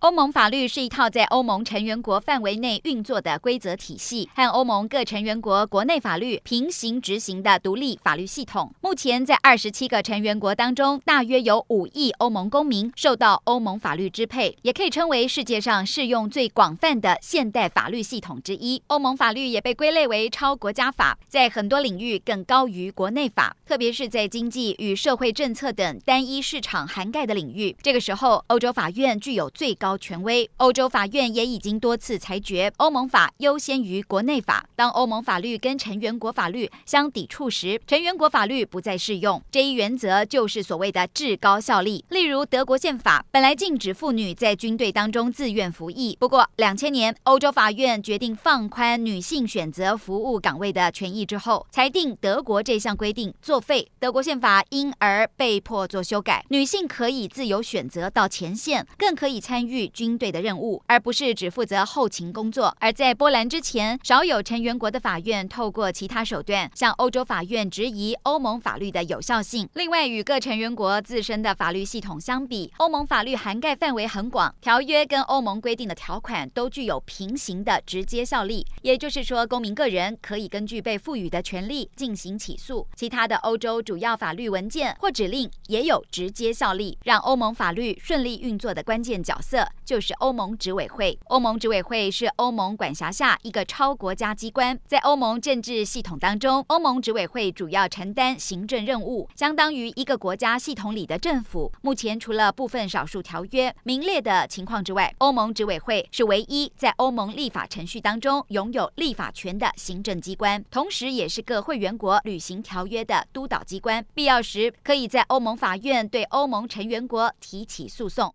欧盟法律是一套在欧盟成员国范围内运作的规则体系，和欧盟各成员国国内法律平行执行的独立法律系统。目前，在二十七个成员国当中，大约有五亿欧盟公民受到欧盟法律支配，也可以称为世界上适用最广泛的现代法律系统之一。欧盟法律也被归类为超国家法，在很多领域更高于国内法，特别是在经济与社会政策等单一市场涵盖的领域。这个时候，欧洲法院具有最高。高权威，欧洲法院也已经多次裁决，欧盟法优先于国内法。当欧盟法律跟成员国法律相抵触时，成员国法律不再适用。这一原则就是所谓的至高效力。例如，德国宪法本来禁止妇女在军队当中自愿服役，不过两千年欧洲法院决定放宽女性选择服务岗位的权益之后，裁定德国这项规定作废，德国宪法因而被迫做修改。女性可以自由选择到前线，更可以参与。军队的任务，而不是只负责后勤工作。而在波兰之前，少有成员国的法院透过其他手段向欧洲法院质疑欧盟法律的有效性。另外，与各成员国自身的法律系统相比，欧盟法律涵盖范围很广，条约跟欧盟规定的条款都具有平行的直接效力。也就是说，公民个人可以根据被赋予的权利进行起诉。其他的欧洲主要法律文件或指令也有直接效力，让欧盟法律顺利运作的关键角色。就是欧盟执委会。欧盟执委会是欧盟管辖下一个超国家机关，在欧盟政治系统当中，欧盟执委会主要承担行政任务，相当于一个国家系统里的政府。目前除了部分少数条约名列的情况之外，欧盟执委会是唯一在欧盟立法程序当中拥有立法权的行政机关，同时也是各会员国履行条约的督导机关。必要时，可以在欧盟法院对欧盟成员国提起诉讼。